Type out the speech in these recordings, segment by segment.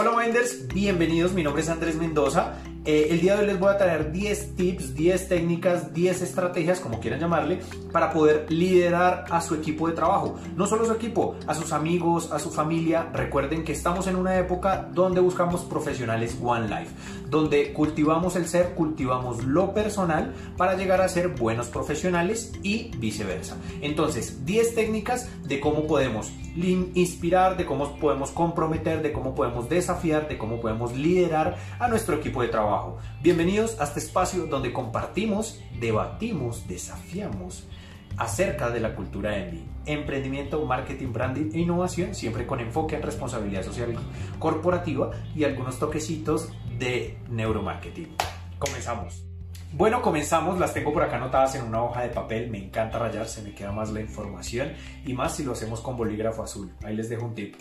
Hola Wenders, bienvenidos, mi nombre es Andrés Mendoza. Eh, el día de hoy les voy a traer 10 tips, 10 técnicas, 10 estrategias, como quieran llamarle, para poder liderar a su equipo de trabajo. No solo su equipo, a sus amigos, a su familia. Recuerden que estamos en una época donde buscamos profesionales One Life, donde cultivamos el ser, cultivamos lo personal para llegar a ser buenos profesionales y viceversa. Entonces, 10 técnicas de cómo podemos inspirar, de cómo podemos comprometer, de cómo podemos desafiar, de cómo podemos liderar a nuestro equipo de trabajo. Bienvenidos a este espacio donde compartimos, debatimos, desafiamos acerca de la cultura Envy, emprendimiento, marketing, branding e innovación, siempre con enfoque en responsabilidad social corporativa y algunos toquecitos de neuromarketing. Comenzamos. Bueno, comenzamos, las tengo por acá anotadas en una hoja de papel, me encanta rayar, se me queda más la información y más si lo hacemos con bolígrafo azul. Ahí les dejo un tip.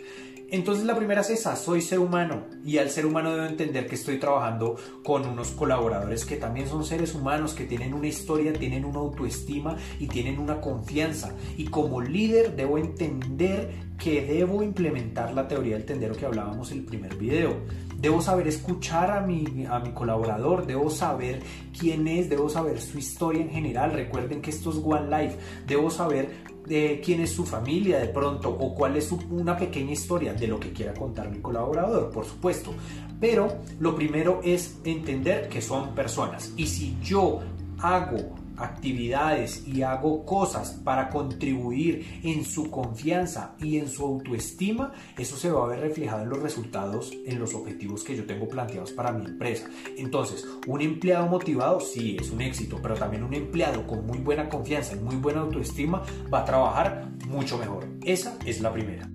Entonces la primera es esa, soy ser humano y al ser humano debo entender que estoy trabajando con unos colaboradores que también son seres humanos, que tienen una historia, tienen una autoestima y tienen una confianza. Y como líder debo entender que debo implementar la teoría del tendero que hablábamos en el primer video Debo saber escuchar a mi, a mi colaborador, debo saber quién es, debo saber su historia en general. Recuerden que esto es One Life. Debo saber de eh, quién es su familia de pronto o cuál es una pequeña historia de lo que quiera contar mi colaborador, por supuesto. Pero lo primero es entender que son personas. Y si yo hago actividades y hago cosas para contribuir en su confianza y en su autoestima, eso se va a ver reflejado en los resultados, en los objetivos que yo tengo planteados para mi empresa. Entonces, un empleado motivado sí es un éxito, pero también un empleado con muy buena confianza y muy buena autoestima va a trabajar mucho mejor. Esa es la primera.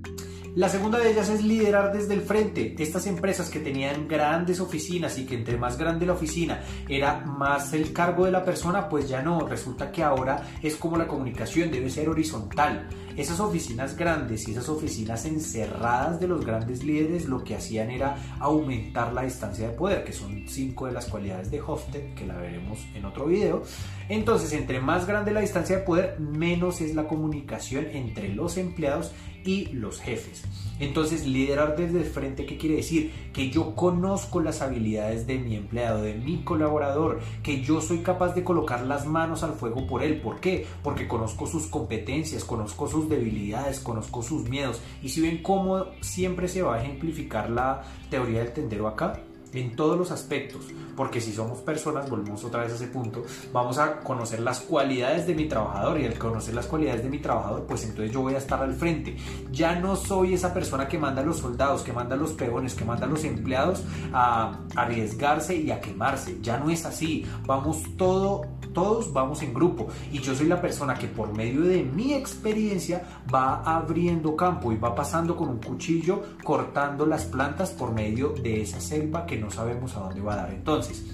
La segunda de ellas es liderar desde el frente. Estas empresas que tenían grandes oficinas y que entre más grande la oficina era más el cargo de la persona, pues ya no. Resulta que ahora es como la comunicación debe ser horizontal. Esas oficinas grandes y esas oficinas encerradas de los grandes líderes lo que hacían era aumentar la distancia de poder, que son cinco de las cualidades de Hofstede, que la veremos en otro video. Entonces, entre más grande la distancia de poder, menos es la comunicación entre los empleados y los jefes. Entonces, liderar desde el frente, ¿qué quiere decir? Que yo conozco las habilidades de mi empleado, de mi colaborador, que yo soy capaz de colocar las manos al fuego por él. ¿Por qué? Porque conozco sus competencias, conozco sus debilidades, conozco sus miedos. Y si ven cómo siempre se va a ejemplificar la teoría del tendero acá, en todos los aspectos, porque si somos personas, volvemos otra vez a ese punto, vamos a conocer las cualidades de mi trabajador y al conocer las cualidades de mi trabajador, pues entonces yo voy a estar al frente. Ya no soy esa persona que manda a los soldados, que manda a los peones, que manda a los empleados a arriesgarse y a quemarse. Ya no es así. Vamos todo, todos vamos en grupo y yo soy la persona que por medio de mi experiencia va abriendo campo y va pasando con un cuchillo cortando las plantas por medio de esa selva que no sabemos a dónde va a dar. Entonces,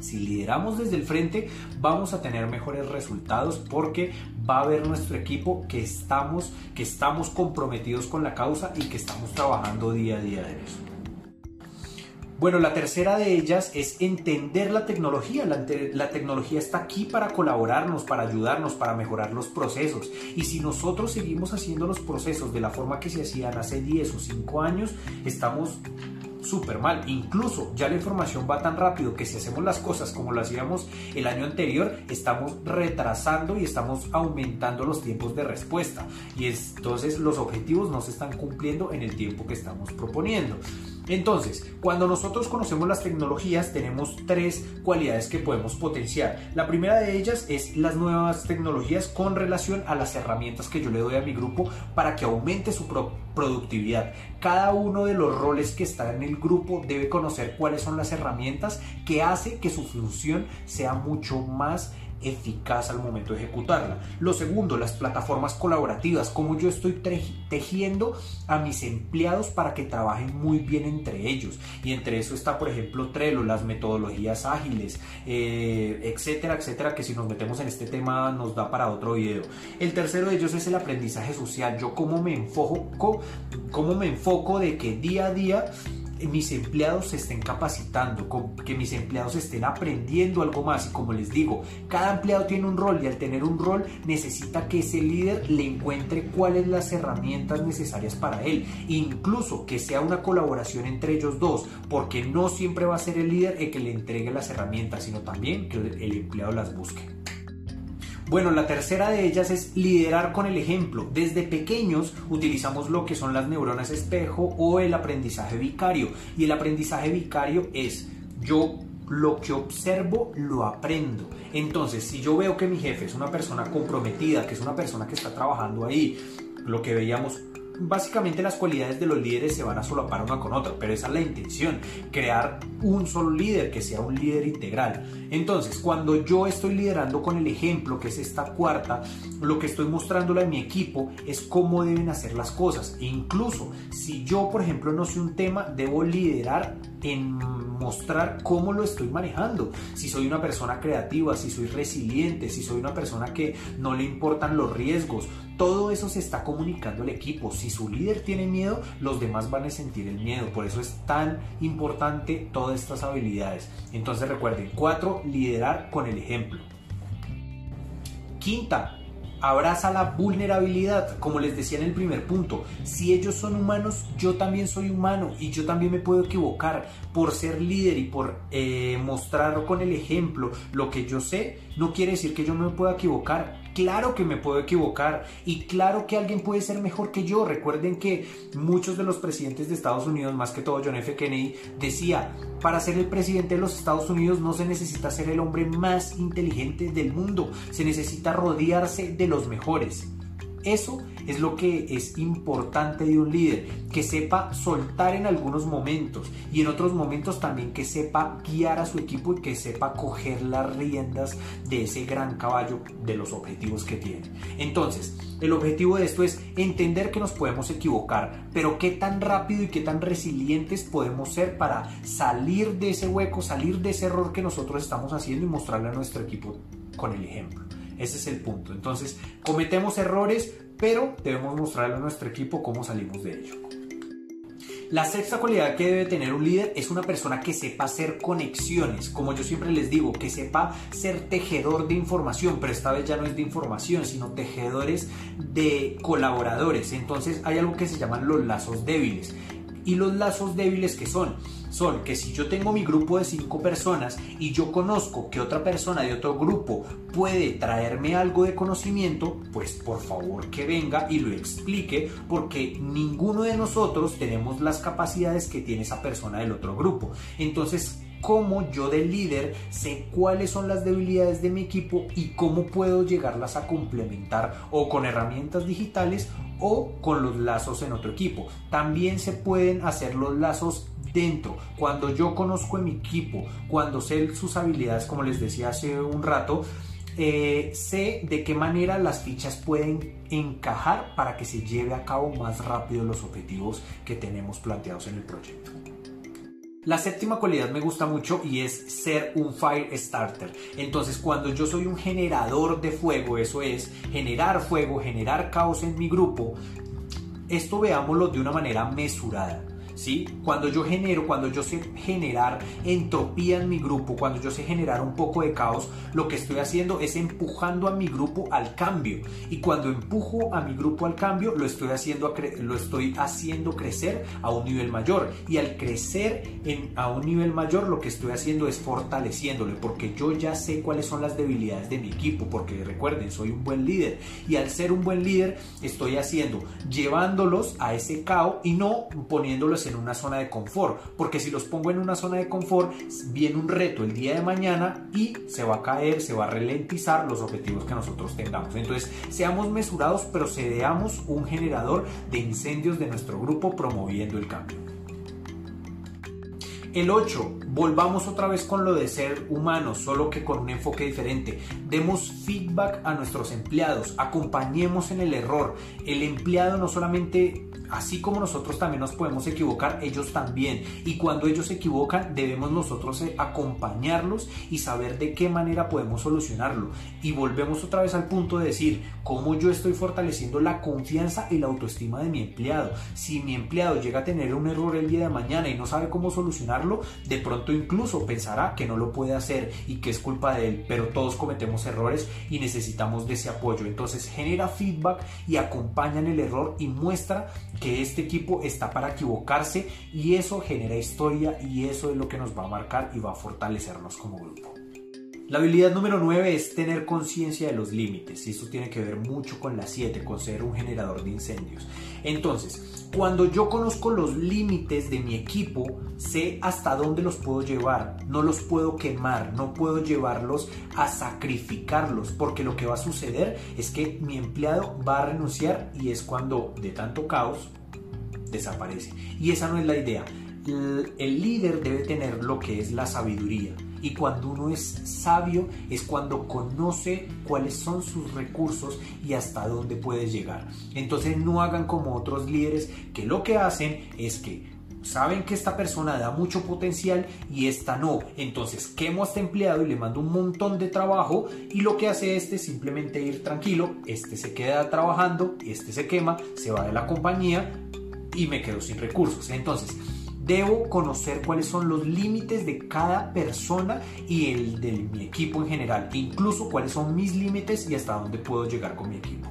si lideramos desde el frente, vamos a tener mejores resultados porque va a ver nuestro equipo que estamos, que estamos comprometidos con la causa y que estamos trabajando día a día en eso. Bueno, la tercera de ellas es entender la tecnología. La, tecnología está aquí para colaborarnos, para ayudarnos, para mejorar los procesos. Y si nosotros seguimos haciendo los procesos de la forma que se hacían hace 10 o 5 años, estamos súper mal. Incluso ya la información va tan rápido que si hacemos las cosas como lo hacíamos el año anterior, estamos retrasando y estamos aumentando los tiempos de respuesta. Y entonces los objetivos no se están cumpliendo en el tiempo que estamos proponiendo. Entonces, cuando nosotros conocemos las tecnologías, tenemos tres cualidades que podemos potenciar. La primera de ellas es las nuevas tecnologías con relación a las herramientas que yo le doy a mi grupo para que aumente su productividad. Cada uno de los roles que está en el grupo debe conocer cuáles son las herramientas que hace que su función sea mucho más eficaz al momento de ejecutarla. Lo segundo, las plataformas colaborativas, como yo estoy tejiendo a mis empleados para que trabajen muy bien entre ellos. Y entre eso está, por ejemplo, Trello, las metodologías ágiles, eh, etcétera, etcétera, que si nos metemos en este tema nos da para otro video. El tercero de ellos es el aprendizaje social. Yo cómo me enfoco, cómo me enfoco de que día a día mis empleados se estén capacitando, que mis empleados estén aprendiendo algo más. Y como les digo, cada empleado tiene un rol y al tener un rol necesita que ese líder le encuentre cuáles las herramientas necesarias para él. Incluso que sea una colaboración entre ellos dos, porque no siempre va a ser el líder el que le entregue las herramientas, sino también que el empleado las busque. Bueno, la tercera de ellas es liderar con el ejemplo. Desde pequeños utilizamos lo que son las neuronas espejo o el aprendizaje vicario. Y el aprendizaje vicario es yo lo que observo lo aprendo. Entonces, si yo veo que mi jefe es una persona comprometida, que es una persona que está trabajando ahí, lo que veíamos básicamente las cualidades de los líderes se van a solapar una con otra, pero esa es la intención, crear un solo líder que sea un líder integral. Entonces, cuando yo estoy liderando con el ejemplo, que es esta cuarta, lo que estoy mostrándole a mi equipo es cómo deben hacer las cosas. E incluso, si yo, por ejemplo, no sé un tema, debo liderar en mostrar cómo lo estoy manejando. Si soy una persona creativa, si soy resiliente, si soy una persona que no le importan los riesgos, todo eso se está comunicando al equipo. Si su líder tiene miedo, los demás van a sentir el miedo. Por eso es tan importante todas estas habilidades. Entonces recuerden, cuatro, liderar con el ejemplo. Quinta, abraza la vulnerabilidad, como les decía en el primer punto. Si ellos son humanos, yo también soy humano y yo también me puedo equivocar. Por ser líder y por eh, mostrar con el ejemplo lo que yo sé, no quiere decir que yo me pueda equivocar. Claro que me puedo equivocar y claro que alguien puede ser mejor que yo. Recuerden que muchos de los presidentes de Estados Unidos, más que todo John F. Kennedy, decía, para ser el presidente de los Estados Unidos no se necesita ser el hombre más inteligente del mundo, se necesita rodearse de los mejores. Eso es lo que es importante de un líder, que sepa soltar en algunos momentos y en otros momentos también que sepa guiar a su equipo y que sepa coger las riendas de ese gran caballo de los objetivos que tiene. Entonces, el objetivo de esto es entender que nos podemos equivocar, pero qué tan rápido y qué tan resilientes podemos ser para salir de ese hueco, salir de ese error que nosotros estamos haciendo y mostrarle a nuestro equipo con el ejemplo. Ese es el punto. Entonces, cometemos errores, pero debemos mostrarle a nuestro equipo cómo salimos de ello. La sexta cualidad que debe tener un líder es una persona que sepa hacer conexiones, como yo siempre les digo, que sepa ser tejedor de información, pero esta vez ya no es de información, sino tejedores de colaboradores. Entonces hay algo que se llaman los lazos débiles. Y los lazos débiles que son, son que si yo tengo mi grupo de cinco personas y yo conozco que otra persona de otro grupo puede traerme algo de conocimiento, pues por favor que venga y lo explique porque ninguno de nosotros tenemos las capacidades que tiene esa persona del otro grupo. Entonces, cómo yo de líder sé cuáles son las debilidades de mi equipo y cómo puedo llegarlas a complementar o con herramientas digitales o con los lazos en otro equipo. También se pueden hacer los lazos dentro. Cuando yo conozco en mi equipo, cuando sé sus habilidades, como les decía hace un rato, eh, sé de qué manera las fichas pueden encajar para que se lleve a cabo más rápido los objetivos que tenemos planteados en el proyecto. La séptima cualidad me gusta mucho y es ser un fire starter. Entonces cuando yo soy un generador de fuego, eso es generar fuego, generar caos en mi grupo, esto veámoslo de una manera mesurada. Cuando yo genero, cuando yo sé generar entropía en mi grupo, cuando yo sé generar un poco de caos, lo que estoy haciendo es empujando a mi grupo al cambio. Y cuando empujo a mi grupo al cambio, lo estoy haciendo, lo estoy haciendo crecer a un nivel mayor. Y al crecer a un nivel mayor, lo que estoy haciendo es fortaleciéndole, porque yo ya sé cuáles son las debilidades de mi equipo, porque recuerden, soy un buen líder. Y al ser un buen líder, estoy haciendo, llevándolos a ese caos y no poniéndolos en en una zona de confort, porque si los pongo en una zona de confort, viene un reto el día de mañana y se va a caer, se va a ralentizar los objetivos que nosotros tengamos. Entonces, seamos mesurados, pero seamos un generador de incendios de nuestro grupo promoviendo el cambio. El 8, volvamos otra vez con lo de ser humanos, solo que con un enfoque diferente. Demos feedback a nuestros empleados, acompañemos en el error. El empleado no solamente así como nosotros también nos podemos equivocar, ellos también. Y cuando ellos se equivocan, debemos nosotros eh, acompañarlos y saber de qué manera podemos solucionarlo. Y volvemos otra vez al punto de decir, cómo yo estoy fortaleciendo la confianza y la autoestima de mi empleado. Si mi empleado llega a tener un error el día de mañana y no sabe cómo solucionarlo, de pronto incluso pensará que no lo puede hacer y que es culpa de él, pero todos cometemos errores y necesitamos de ese apoyo. Entonces genera feedback y acompaña en el error y muestra que este equipo está para equivocarse y eso genera historia y eso es lo que nos va a marcar y va a fortalecernos como grupo. La habilidad número 9 es tener conciencia de los límites y esto tiene que ver mucho con la 7, con ser un generador de incendios. Entonces, cuando yo conozco los límites de mi equipo, sé hasta dónde los puedo llevar, no los puedo quemar, no puedo llevarlos a sacrificarlos, porque lo que va a suceder es que mi empleado va a renunciar y es cuando de tanto caos desaparece. Y esa no es la idea. El líder debe tener lo que es la sabiduría y cuando uno es sabio es cuando conoce cuáles son sus recursos y hasta dónde puede llegar. Entonces no hagan como otros líderes que lo que hacen es que saben que esta persona da mucho potencial y esta no. Entonces quemo a este empleado y le mando un montón de trabajo y lo que hace este es simplemente ir tranquilo, este se queda trabajando, este se quema, se va de la compañía y me quedo sin recursos. Entonces, Debo conocer cuáles son los límites de cada persona y el de mi equipo en general, incluso cuáles son mis límites y hasta dónde puedo llegar con mi equipo.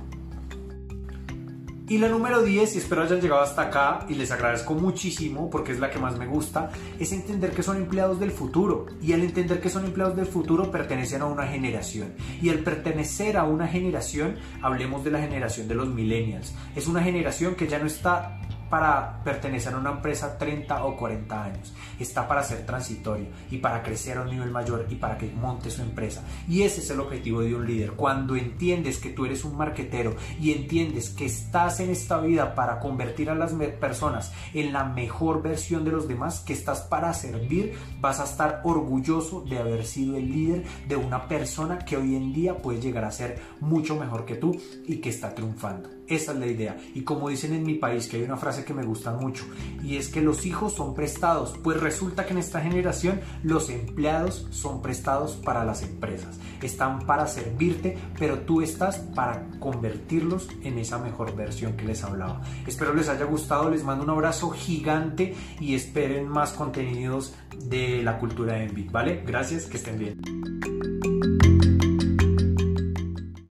Y la número 10, y espero hayan llegado hasta acá y les agradezco muchísimo porque es la que más me gusta, es entender que son empleados del futuro. Y al entender que son empleados del futuro pertenecen a una generación. Y al pertenecer a una generación, hablemos de la generación de los millennials. Es una generación que ya no está para pertenecer a una empresa 30 o 40 años, está para ser transitorio y para crecer a un nivel mayor y para que monte su empresa. Y ese es el objetivo de un líder. Cuando entiendes que tú eres un marquetero y entiendes que estás en esta vida para convertir a las personas en la mejor versión de los demás, que estás para servir, vas a estar orgulloso de haber sido el líder de una persona que hoy en día puede llegar a ser mucho mejor que tú y que está triunfando. Esa es la idea. Y como dicen en mi país, que hay una frase que me gusta mucho, y es que los hijos son prestados. Pues resulta que en esta generación los empleados son prestados para las empresas. Están para servirte, pero tú estás para convertirlos en esa mejor versión que les hablaba. Espero les haya gustado, les mando un abrazo gigante y esperen más contenidos de la cultura de Envy, ¿vale? Gracias, que estén bien.